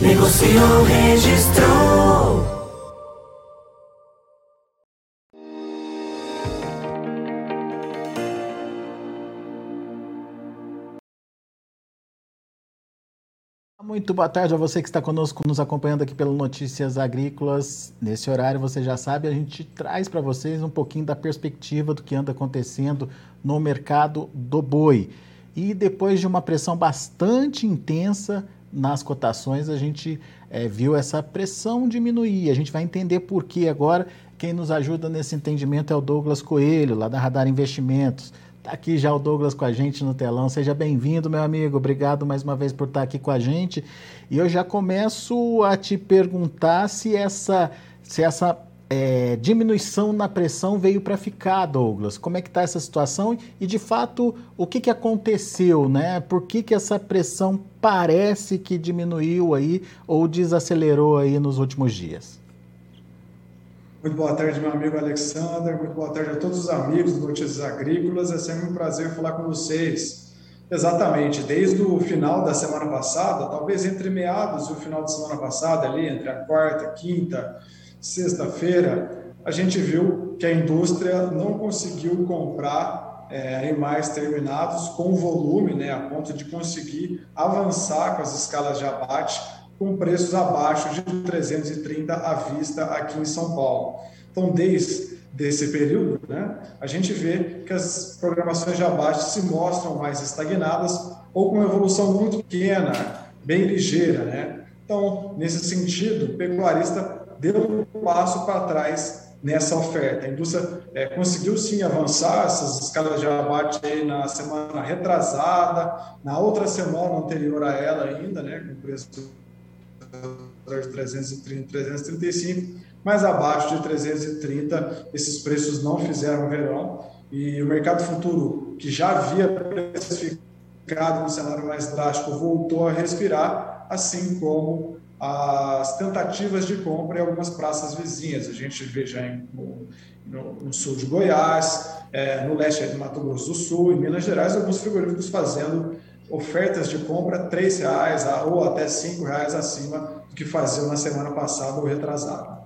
Negociou, registrou. Muito boa tarde a você que está conosco, nos acompanhando aqui pelo Notícias Agrícolas. Nesse horário, você já sabe, a gente traz para vocês um pouquinho da perspectiva do que anda acontecendo no mercado do boi. E depois de uma pressão bastante intensa nas cotações, a gente é, viu essa pressão diminuir. A gente vai entender por que agora. Quem nos ajuda nesse entendimento é o Douglas Coelho, lá da Radar Investimentos. Está aqui já o Douglas com a gente no telão. Seja bem-vindo, meu amigo. Obrigado mais uma vez por estar aqui com a gente. E eu já começo a te perguntar se essa, se essa é, diminuição na pressão veio para ficar, Douglas. Como é que está essa situação e, de fato, o que, que aconteceu, né? Por que, que essa pressão parece que diminuiu aí ou desacelerou aí nos últimos dias? Muito boa tarde, meu amigo Alexander. Muito boa tarde a todos os amigos do Notícias Agrícolas. É sempre um prazer falar com vocês. Exatamente, desde o final da semana passada, talvez entre meados e o final da semana passada, ali entre a quarta, quinta, sexta-feira, a gente viu que a indústria não conseguiu comprar é, animais terminados com volume, né, a ponto de conseguir avançar com as escalas de abate com preços abaixo de 330 à vista aqui em São Paulo. Então, desde esse período, né, a gente vê que as programações de abate se mostram mais estagnadas ou com evolução muito pequena, bem ligeira, né? Então, nesse sentido, o pecuarista deu um passo para trás nessa oferta. A indústria é, conseguiu sim avançar. Essas escalas de abate aí na semana retrasada, na outra semana anterior a ela ainda, né, com preço de 330, 335, mas abaixo de 330 esses preços não fizeram verão. E o mercado futuro que já havia precificado um cenário mais drástico voltou a respirar, assim como as tentativas de compra em algumas praças vizinhas. A gente vê já em, no, no, sul de Goiás, é, no leste de Mato Grosso do Sul, em Minas Gerais, alguns frigoríficos fazendo ofertas de compra R$ reais ou até R$ reais acima do que faziam na semana passada ou retrasada.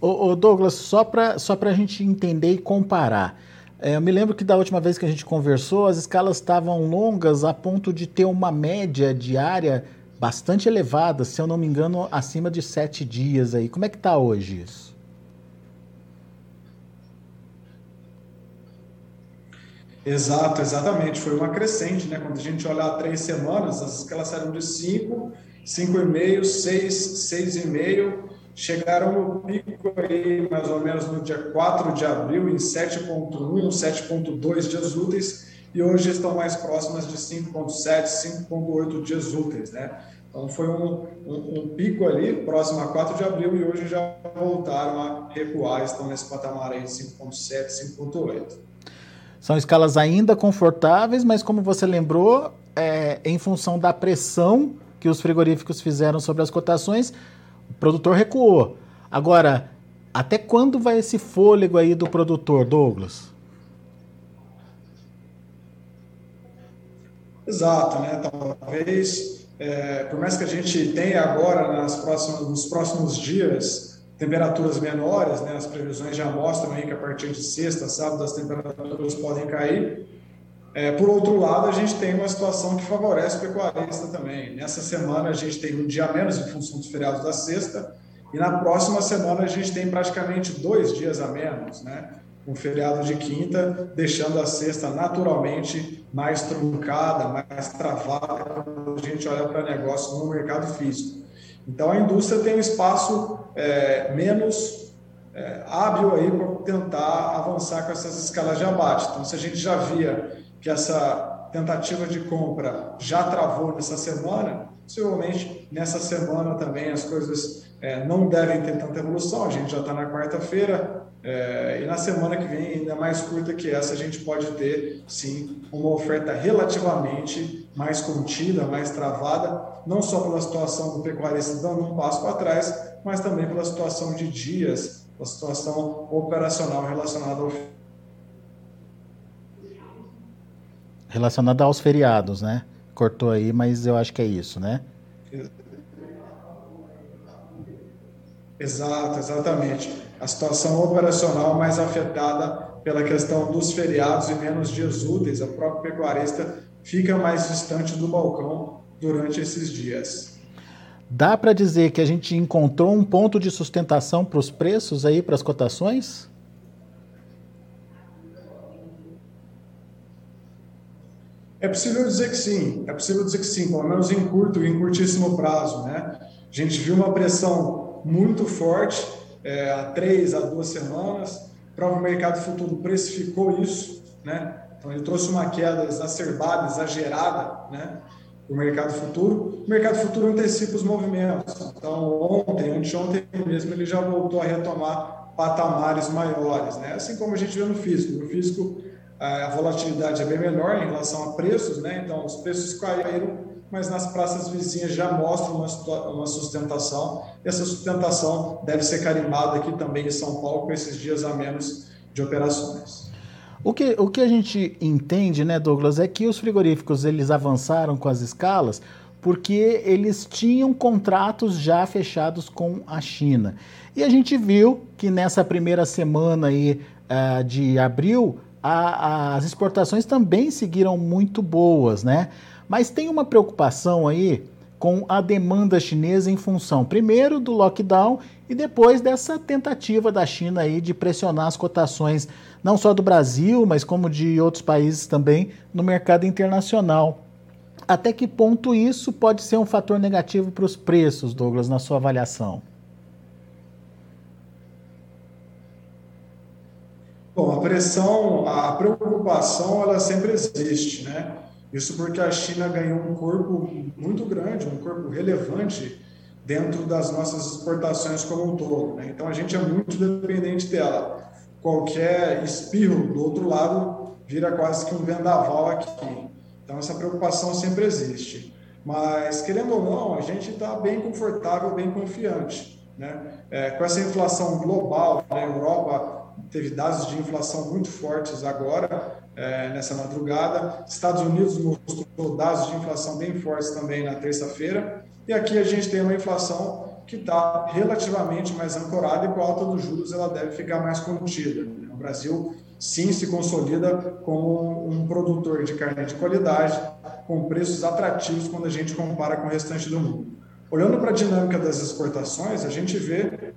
Ô, ô Douglas, só para só a gente entender e comparar. É, eu me lembro que da última vez que a gente conversou, as escalas estavam longas a ponto de ter uma média diária bastante elevada, se eu não me engano, acima de sete dias aí. Como é que está hoje isso? Exato, exatamente. Foi uma crescente, né? Quando a gente olha há três semanas, as escalas saíram de 5, 5,5, 6, 6,5, chegaram no pico aí mais ou menos no dia 4 de abril em 7,1, 7,2 dias úteis e hoje estão mais próximas de 5,7, 5,8 dias úteis, né? Então foi um, um, um, pico ali próximo a 4 de abril e hoje já voltaram a recuar, estão nesse patamar aí de 5,7, 5,8. São escalas ainda confortáveis, mas como você lembrou, é, em função da pressão que os frigoríficos fizeram sobre as cotações, o produtor recuou. Agora, até quando vai esse fôlego aí do produtor, Douglas? Exato, né? Talvez, é, por mais que a gente tenha agora nas próximas, nos próximos dias temperaturas menores, né? As previsões já mostram aí que a partir de sexta, sábado, as temperaturas podem cair. É, por outro lado, a gente tem uma situação que favorece o pecuarista também. Nessa semana, a gente tem um dia menos em função dos feriados da sexta, e na próxima semana, a gente tem praticamente dois dias a menos, né? Um feriado de quinta, deixando a sexta naturalmente mais truncada, mais travada, quando a gente olha para negócio no mercado físico. Então, a indústria tem um espaço é, menos é, hábil aí para tentar avançar com essas escalas de abate. Então, se a gente já via que essa tentativa de compra já travou nessa semana, Possivelmente nessa semana também as coisas é, não devem ter tanta evolução, a gente já está na quarta-feira, é, e na semana que vem, ainda mais curta que essa, a gente pode ter sim uma oferta relativamente mais contida, mais travada, não só pela situação do pecuarista dando um passo para trás, mas também pela situação de dias, a situação operacional relacionada ao relacionada aos feriados, né? Cortou aí, mas eu acho que é isso, né? Exato, exatamente. A situação operacional mais afetada pela questão dos feriados e menos dias úteis. O próprio pecuarista fica mais distante do balcão durante esses dias. Dá para dizer que a gente encontrou um ponto de sustentação para os preços aí, para as cotações? É possível dizer que sim, é possível dizer que sim, pelo menos em curto e em curtíssimo prazo, né? A gente viu uma pressão muito forte é, há três a duas semanas, o próprio mercado futuro precificou isso, né? Então ele trouxe uma queda exacerbada, exagerada, né? O mercado futuro. O mercado futuro antecipa os movimentos. Então ontem, anteontem mesmo, ele já voltou a retomar patamares maiores, né? Assim como a gente vê no físico. No físico a volatilidade é bem menor em relação a preços, né? Então os preços caíram, mas nas praças vizinhas já mostram uma, uma sustentação. Essa sustentação deve ser carimbada aqui também em São Paulo com esses dias a menos de operações. O que, o que a gente entende, né, Douglas, é que os frigoríficos eles avançaram com as escalas porque eles tinham contratos já fechados com a China. E a gente viu que nessa primeira semana aí, uh, de abril, a, as exportações também seguiram muito boas, né? Mas tem uma preocupação aí com a demanda chinesa em função, primeiro, do lockdown e depois dessa tentativa da China aí de pressionar as cotações, não só do Brasil, mas como de outros países também, no mercado internacional. Até que ponto isso pode ser um fator negativo para os preços, Douglas, na sua avaliação? Bom, a pressão, a preocupação, ela sempre existe, né? Isso porque a China ganhou um corpo muito grande, um corpo relevante dentro das nossas exportações como um todo. Né? Então a gente é muito dependente dela. Qualquer espirro do outro lado vira quase que um vendaval aqui. Então essa preocupação sempre existe. Mas querendo ou não, a gente está bem confortável, bem confiante. Né? É, com essa inflação global, né? Europa teve dados de inflação muito fortes agora, é, nessa madrugada. Estados Unidos mostrou dados de inflação bem fortes também na terça-feira. E aqui a gente tem uma inflação que está relativamente mais ancorada e com a alta dos juros ela deve ficar mais contida. O Brasil sim se consolida como um produtor de carne de qualidade, com preços atrativos quando a gente compara com o restante do mundo. Olhando para a dinâmica das exportações, a gente vê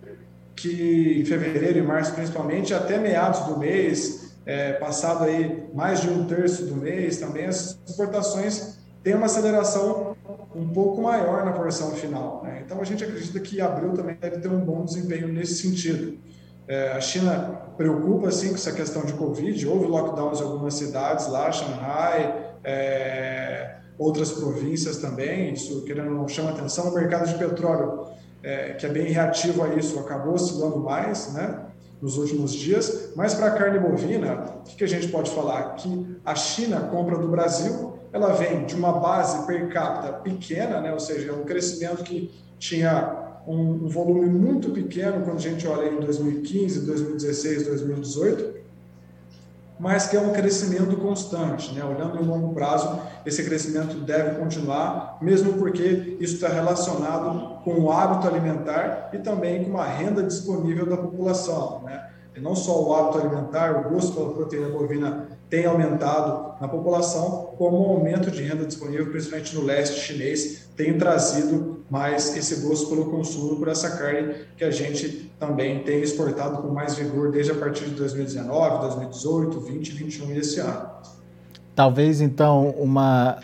que em fevereiro e março principalmente, até meados do mês, é, passado aí mais de um terço do mês, também as exportações têm uma aceleração um pouco maior na porção final. Né? Então a gente acredita que abril também deve ter um bom desempenho nesse sentido. É, a China preocupa sim com essa questão de Covid, houve lockdowns em algumas cidades lá, Shanghai, é, outras províncias também, isso querendo não chama atenção. O mercado de petróleo é, que é bem reativo a isso, acabou oscilando mais né, nos últimos dias. Mas para a carne bovina, o que, a gente pode falar? Que a China compra do Brasil, ela vem de uma base per capita pequena, né, ou seja, é um crescimento que tinha um volume muito pequeno quando a gente olha em 2015, 2016, 2018 mas que é um crescimento constante. Né? Olhando em longo prazo, esse crescimento deve continuar, mesmo porque isso está relacionado com o hábito alimentar e também com a renda disponível da população. Né? E não só o hábito alimentar, o gosto pela proteína bovina tem aumentado na população, como o aumento de renda disponível, principalmente no leste chinês, tem trazido mais esse gosto pelo consumo por essa carne que a gente também tem exportado com mais vigor desde a partir de 2019, 2018, 2020 2021 e esse ano. Talvez então uma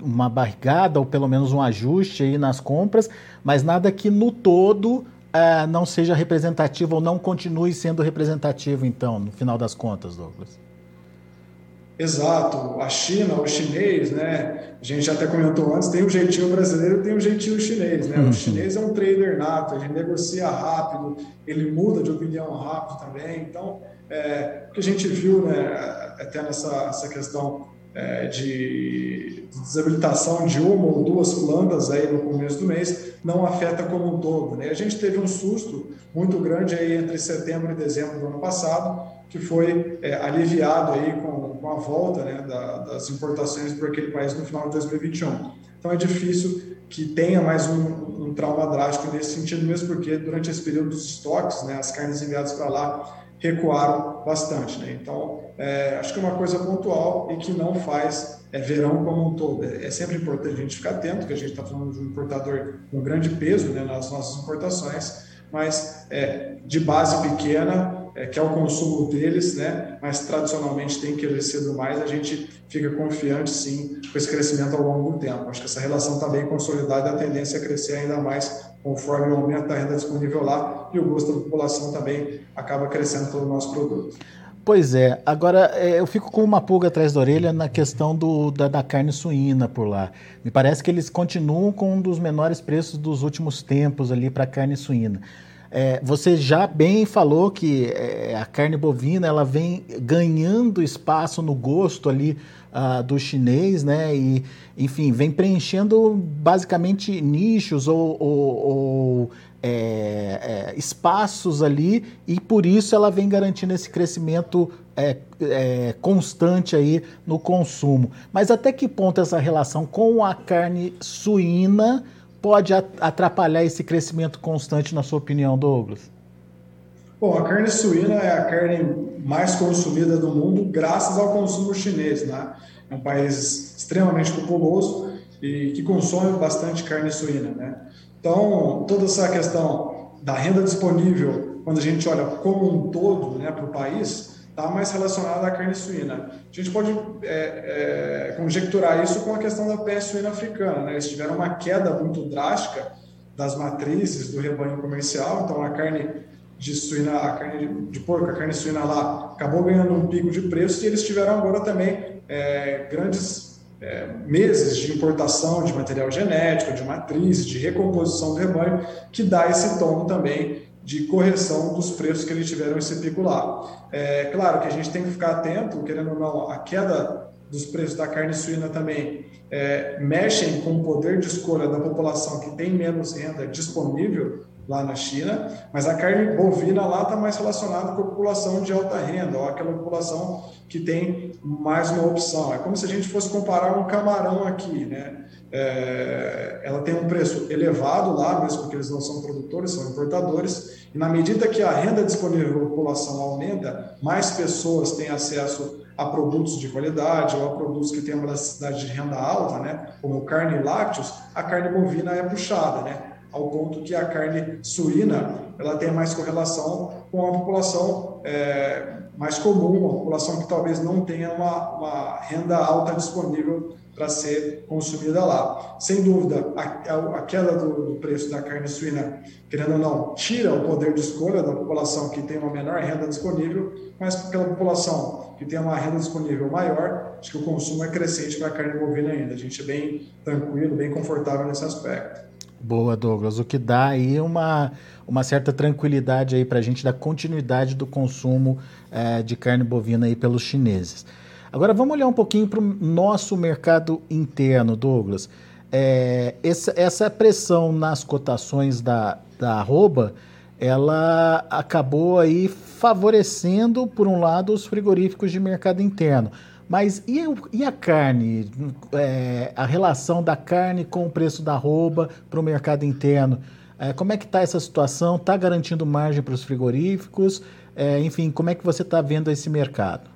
uma barrigada ou pelo menos um ajuste aí nas compras, mas nada que no todo uh, não seja representativo ou não continue sendo representativo então, no final das contas, Douglas. Exato, a China, o chinês, né? A gente até comentou antes, tem o jeitinho brasileiro e tem o jeitinho chinês, né? Uhum. O chinês é um trader nato, ele negocia rápido, ele muda de opinião rápido também. Então, é, o que a gente viu, né, até nessa essa questão é, de desabilitação de uma ou duas plantas aí no começo do mês não afeta como um todo. Né? A gente teve um susto muito grande aí entre setembro e dezembro do ano passado, que foi é, aliviado aí com, com a volta né, da, das importações para aquele país no final de 2021. Então é difícil que tenha mais um, um trauma drástico nesse sentido, mesmo porque durante esse período dos estoques, né, as carnes enviadas para lá recuaram bastante. Né? Então, é, acho que é uma coisa pontual e que não faz é, verão como um todo. É, é sempre importante a gente ficar atento, que a gente está falando de um importador com grande peso né, nas nossas importações, mas é, de base pequena, é, que é o consumo deles, né, mas tradicionalmente tem crescido mais, a gente fica confiante sim com esse crescimento ao longo do tempo. Acho que essa relação está bem consolidada a tendência é crescer ainda mais conforme o aumento da renda disponível lá e o gosto da população também acaba crescendo pelo nosso produto. Pois é, agora é, eu fico com uma pulga atrás da orelha na questão do, da, da, carne suína por lá. Me parece que eles continuam com um dos menores preços dos últimos tempos ali para carne suína. É, você já bem falou que é, a carne bovina ela vem ganhando espaço no gosto ali uh, do chinês, né? E, enfim, vem preenchendo basicamente nichos ou, ou, ou é, é, espaços ali e por isso ela vem garantindo esse crescimento é, é, constante aí no consumo. Mas até que ponto essa relação com a carne suína pode atrapalhar esse crescimento constante, na sua opinião, Douglas? Bom, a carne suína é a carne mais consumida do mundo graças ao consumo chinês, né? É um país extremamente populoso e que consome bastante carne suína, né? Então, toda essa questão da renda disponível, quando a gente olha como um todo, né, para o país, está mais relacionada à carne suína. A gente pode é, é, conjecturar isso com a questão da peste suína africana. Né? Eles tiveram uma queda muito drástica das matrizes do rebanho comercial, então a carne de suína, a carne de porco, a carne suína lá acabou ganhando um pico de preço e eles tiveram agora também é, grandes é, meses de importação de material genético, de matriz, de recomposição do rebanho, que dá esse tom também de correção dos preços que eles tiveram esse pico lá. É claro que a gente tem que ficar atento, querendo ou não, a queda dos preços da carne suína também é, mexem com o poder de escolha da população que tem menos renda disponível lá na China, mas a carne bovina lá está mais relacionada com a população de alta renda, ou aquela população que tem mais uma opção. É como se a gente fosse comparar um camarão aqui, né? É, ela tem um preço elevado lá, mesmo porque eles não são produtores, são importadores, e na medida que a renda disponível da população aumenta, mais pessoas têm acesso a produtos de qualidade ou a produtos que têm uma elasticidade de renda alta, né, como carne e lácteos, a carne bovina é puxada, né, ao ponto que a carne suína ela tem mais correlação com a população é, mais comum, uma população que talvez não tenha uma, uma renda alta disponível para ser consumida lá. Sem dúvida, a, a queda do, do, preço da carne suína, querendo ou não, tira o poder de escolha da população que tem uma menor renda disponível, mas pela população que tem uma renda disponível maior, acho que o consumo é crescente para a carne bovina ainda. A gente é bem tranquilo, bem confortável nesse aspecto. Boa, Douglas. O que dá aí uma, uma certa tranquilidade aí para a gente da continuidade do consumo é, de carne bovina aí pelos chineses. Agora vamos olhar um pouquinho para o nosso mercado interno, Douglas. É, essa, essa pressão nas cotações da, da arroba, ela acabou aí favorecendo, por um lado, os frigoríficos de mercado interno. Mas e, e a carne? É, a relação da carne com o preço da arroba para o mercado interno? É, como é que está essa situação? Está garantindo margem para os frigoríficos? É, enfim, como é que você está vendo esse mercado?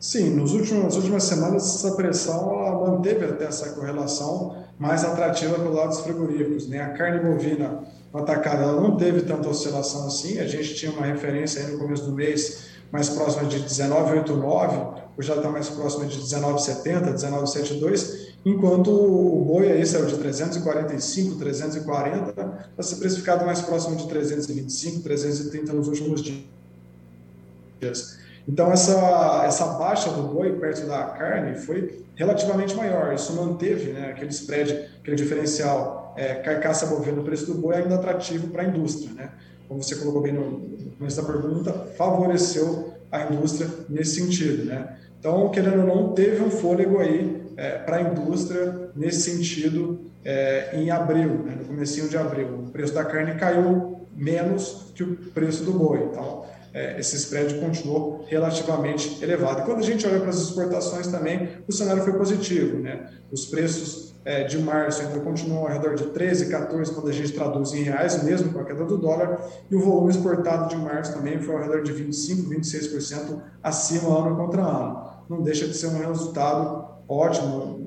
Sim, nos últimos, nas últimas semanas essa pressão manteve até essa correlação mais atrativa pelo lado dos frigoríficos. Né? A carne bovina atacada não teve tanta oscilação assim, a gente tinha uma referência aí no começo do mês mais próxima de 19,89, hoje já está mais próxima de 19,70, 19,72, enquanto o boi aí saiu de 345, 340, está se precificado mais próximo de 325, 330 nos últimos dias. Então, essa, essa baixa do boi perto da carne foi relativamente maior. Isso manteve né, aquele spread, aquele diferencial é, carcaça bovina no preço do boi ainda atrativo para a indústria. Né? Como você colocou bem no, começo da pergunta, favoreceu a indústria nesse sentido. Né? Então, querendo ou não, teve um fôlego aí é, para a indústria nesse sentido é, em abril, né, no comecinho de abril. O preço da carne caiu menos que o preço do boi. Então, é, esse spread continuou relativamente elevado. E quando a gente olha para as exportações também, o cenário foi positivo. Né? Os preços é, de março ainda continuam ao redor de 13, 14 quando a gente traduz em reais, mesmo com a queda do dólar, e o volume exportado de março também foi ao redor de 25, 26% acima ano contra ano. Não deixa de ser um resultado ótimo,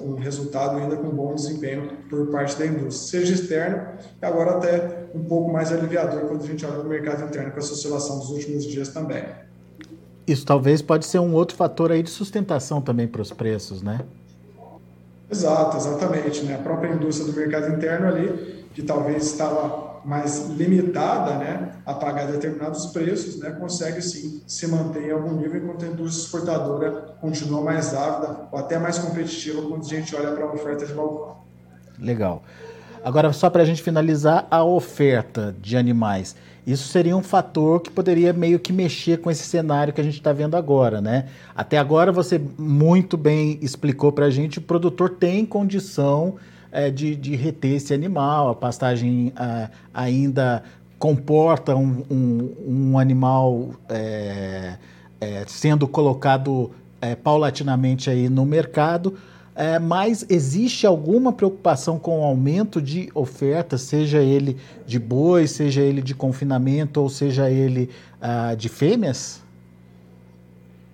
um resultado ainda com bom desempenho por parte da indústria, seja externo e agora até um pouco mais aliviador quando a gente olha para o mercado interno com essa oscilação dos últimos dias também. Isso talvez pode ser um outro fator aí de sustentação também para os preços, né? Exato, exatamente. Né? A própria indústria do mercado interno ali, que talvez estava mais limitada né, a pagar determinados preços, né, consegue sim se manter em algum nível, enquanto a indústria exportadora continua mais ávida ou até mais competitiva quando a gente olha para a oferta de balcão. Legal. Agora, só para a gente finalizar, a oferta de animais. Isso seria um fator que poderia meio que mexer com esse cenário que a gente está vendo agora, né? Até agora você muito bem explicou para a gente, o produtor tem condição é, de, de reter esse animal, a pastagem é, ainda comporta um, um, um animal é, é sendo colocado é, paulatinamente aí no mercado, é, mas existe alguma preocupação com o aumento de oferta, seja ele de boi, seja ele de confinamento ou seja ele uh, de fêmeas?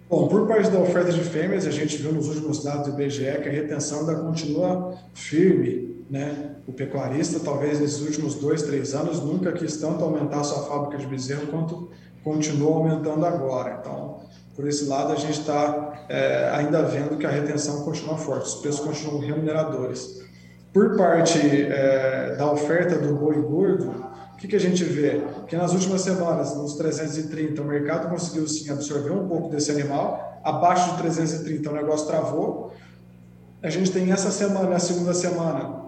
Bom, por parte da oferta de fêmeas, a gente viu nos últimos dados do IBGE que a retenção ainda continua firme. Né? O pecuarista, talvez nesses últimos dois, três anos, nunca quis tanto aumentar sua fábrica de bezerro quanto continua aumentando agora. Então, por esse lado, a gente está é, ainda vendo que a retenção continua forte, os preços continuam remuneradores. Por parte é, da oferta do boi gordo, o que, que a gente vê? Que nas últimas semanas, nos 330, o mercado conseguiu sim absorver um pouco desse animal, abaixo de 330 o negócio travou. A gente tem essa semana, a segunda semana,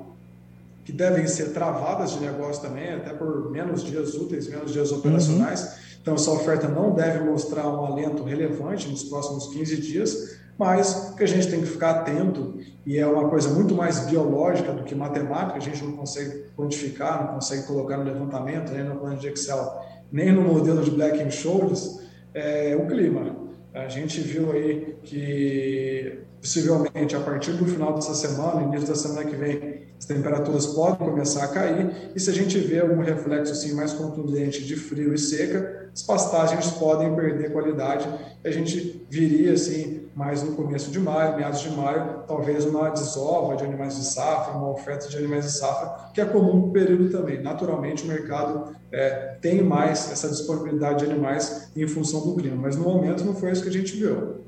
que devem ser travadas de negócio também, até por menos dias úteis, menos dias operacionais. Uhum. Então, essa oferta não deve mostrar um alento relevante nos próximos 15 dias, mas que a gente tem que ficar atento, e é uma coisa muito mais biológica do que matemática, a gente não consegue quantificar, não consegue colocar no levantamento, nem no plano de Excel, nem no modelo de Black and Scholes, é o clima. A gente viu aí que possivelmente a partir do final dessa semana, início da semana que vem, as temperaturas podem começar a cair, e se a gente vê algum reflexo assim mais contundente de frio e seca, as pastagens podem perder qualidade. A gente viria assim mais no começo de maio, meados de maio, talvez uma desova de animais de safra, uma oferta de animais de safra, que é comum no período também. Naturalmente, o mercado é, tem mais essa disponibilidade de animais em função do clima, mas no momento não foi isso que a gente viu.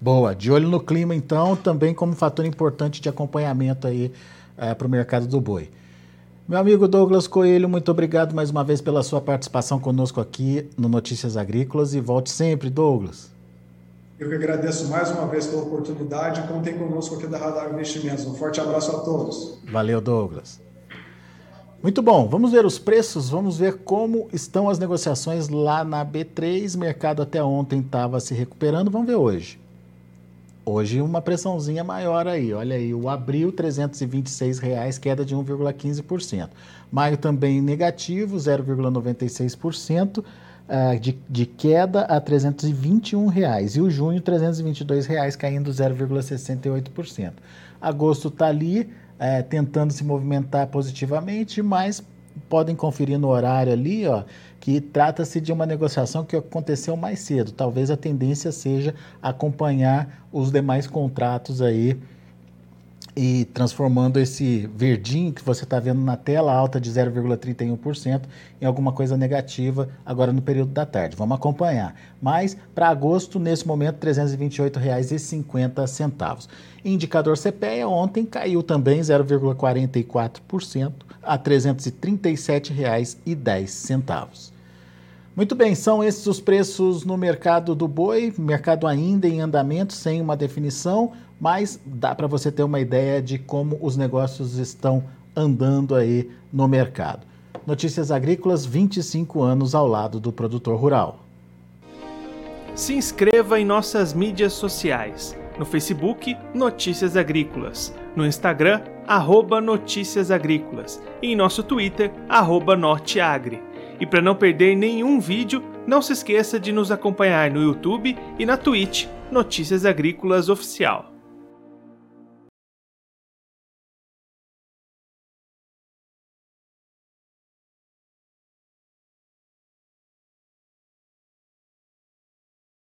Boa, de olho no clima então, também como fator importante de acompanhamento aí é, para o mercado do boi. Meu amigo Douglas Coelho, muito obrigado mais uma vez pela sua participação conosco aqui no Notícias Agrícolas e volte sempre, Douglas. Eu que agradeço mais uma vez pela oportunidade. Contem conosco aqui da Radar Investimentos. Um forte abraço a todos. Valeu, Douglas. Muito bom, vamos ver os preços, vamos ver como estão as negociações lá na B3. Mercado até ontem estava se recuperando, vamos ver hoje. Hoje uma pressãozinha maior aí, olha aí, o abril 326 reais, queda de 1,15%. Maio também negativo, 0,96%. Uh, eh, de, de, queda a 321 reais, e o junho 322 reais, caindo 0,68%. Agosto está ali é, tentando se movimentar positivamente, mas podem conferir no horário ali, ó, que trata-se de uma negociação que aconteceu mais cedo. Talvez a tendência seja acompanhar os demais contratos aí e transformando esse verdinho que você está vendo na tela alta de 0,31% em alguma coisa negativa agora no período da tarde. Vamos acompanhar. Mas para agosto, nesse momento, R$ 328,50. Indicador CPEA ontem caiu também 0,44% a R$ 337,10. Muito bem, são esses os preços no mercado do boi, mercado ainda em andamento, sem uma definição, mas dá para você ter uma ideia de como os negócios estão andando aí no mercado. Notícias Agrícolas, 25 anos ao lado do produtor rural. Se inscreva em nossas mídias sociais. No Facebook, Notícias Agrícolas. No Instagram, arroba Notícias Agrícolas. E em nosso Twitter, arroba Norteagri. E para não perder nenhum vídeo, não se esqueça de nos acompanhar no YouTube e na Twitch Notícias Agrícolas Oficial.